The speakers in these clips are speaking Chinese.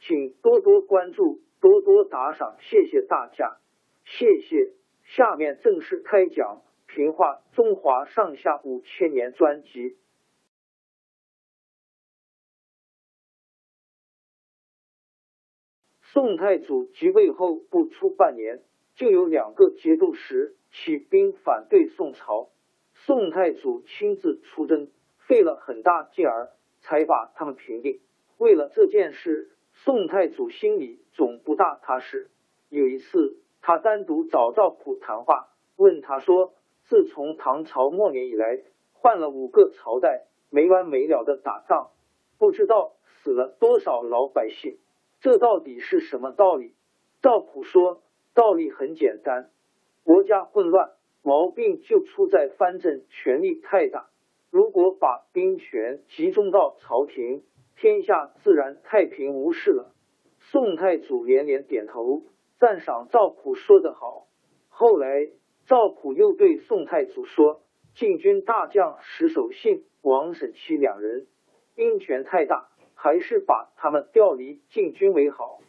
请多多关注，多多打赏，谢谢大家，谢谢。下面正式开讲《评话中华上下五千年》专辑。宋太祖即位后不出半年，就有两个节度使起兵反对宋朝，宋太祖亲自出征，费了很大劲儿才把他们平定。为了这件事。宋太祖心里总不大踏实。有一次，他单独找赵普谈话，问他说：“自从唐朝末年以来，换了五个朝代，没完没了的打仗，不知道死了多少老百姓，这到底是什么道理？”赵普说：“道理很简单，国家混乱，毛病就出在藩镇权力太大。如果把兵权集中到朝廷。”天下自然太平无事了。宋太祖连连点头，赞赏赵普说得好。后来赵普又对宋太祖说：“禁军大将石守信、王审期两人兵权太大，还是把他们调离禁军为好。”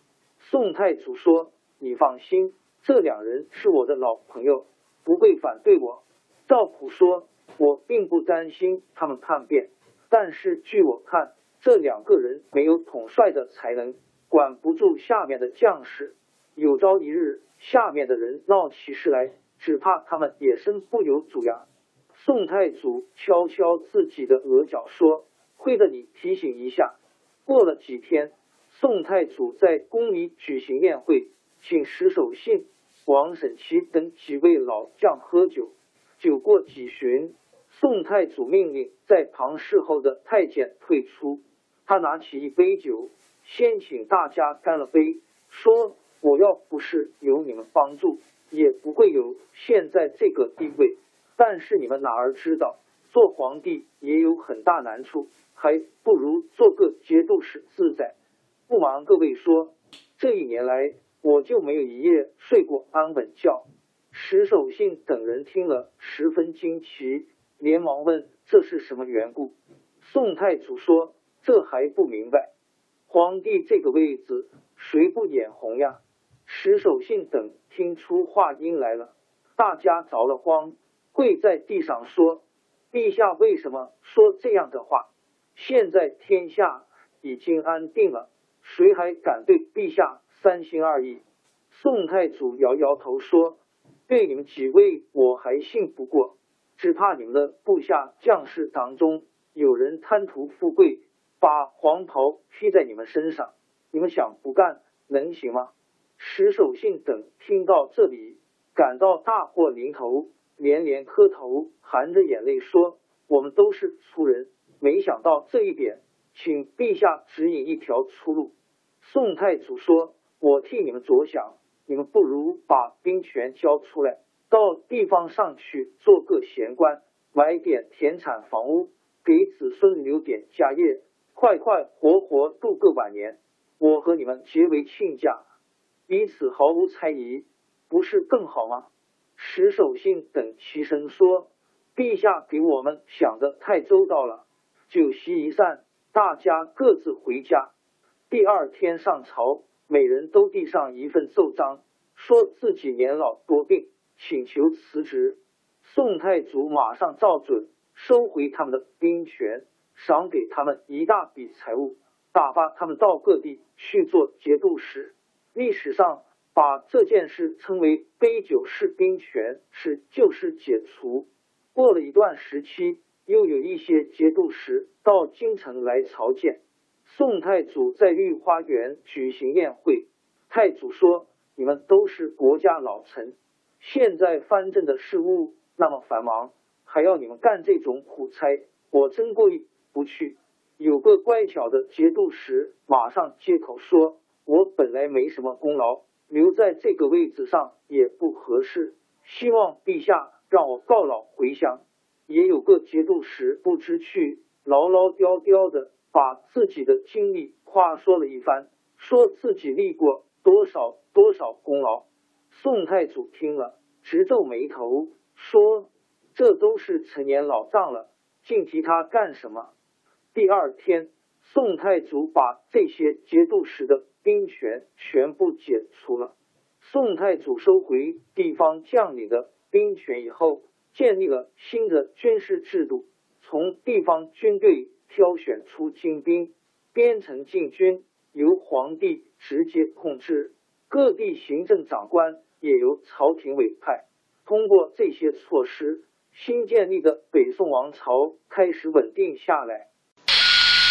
宋太祖说：“你放心，这两人是我的老朋友，不会反对我。”赵普说：“我并不担心他们叛变，但是据我看。”这两个人没有统帅的才能，管不住下面的将士。有朝一日，下面的人闹起事来，只怕他们也身不由主呀。宋太祖敲敲自己的额角说：“亏得你提醒一下。”过了几天，宋太祖在宫里举行宴会，请石守信、王审期等几位老将喝酒。酒过几巡，宋太祖命令在旁侍候的太监退出。他拿起一杯酒，先请大家干了杯，说：“我要不是有你们帮助，也不会有现在这个地位。但是你们哪儿知道，做皇帝也有很大难处，还不如做个节度使自在。不瞒各位说，这一年来我就没有一夜睡过安稳觉。”石守信等人听了十分惊奇，连忙问：“这是什么缘故？”宋太祖说。这还不明白？皇帝这个位子，谁不眼红呀？石守信等听出话音来了，大家着了慌，跪在地上说：“陛下为什么说这样的话？现在天下已经安定了，谁还敢对陛下三心二意？”宋太祖摇摇头说：“对你们几位，我还信不过，只怕你们的部下将士当中有人贪图富贵。”把黄袍披在你们身上，你们想不干能行吗？石守信等听到这里，感到大祸临头，连连磕头，含着眼泪说：“我们都是粗人，没想到这一点，请陛下指引一条出路。”宋太祖说：“我替你们着想，你们不如把兵权交出来，到地方上去做个闲官，买点田产房屋，给子孙留点家业。”快快活活度过晚年，我和你们结为亲家。彼此毫无猜疑，不是更好吗？石守信等齐声说：“陛下给我们想的太周到了。”酒席一散，大家各自回家。第二天上朝，每人都递上一份奏章，说自己年老多病，请求辞职。宋太祖马上照准，收回他们的兵权，赏给他们一大笔财物，打发他们到各地去做节度使。历史上。把这件事称为“杯酒释兵权”，是旧事解除。过了一段时期，又有一些节度使到京城来朝见宋太祖，在御花园举行宴会。太祖说：“你们都是国家老臣，现在藩镇的事务那么繁忙，还要你们干这种苦差，我真过意不去。”有个乖巧的节度使马上接口说：“我本来没什么功劳。”留在这个位置上也不合适，希望陛下让我告老回乡。也有个节度使不知趣，唠唠叨叨的把自己的经历话说了一番，说自己立过多少多少功劳。宋太祖听了直皱眉头，说：“这都是陈年老账了，净提他干什么？”第二天，宋太祖把这些节度使的。兵权全部解除了。宋太祖收回地方将领的兵权以后，建立了新的军事制度，从地方军队挑选出精兵，编成禁军，由皇帝直接控制。各地行政长官也由朝廷委派。通过这些措施，新建立的北宋王朝开始稳定下来。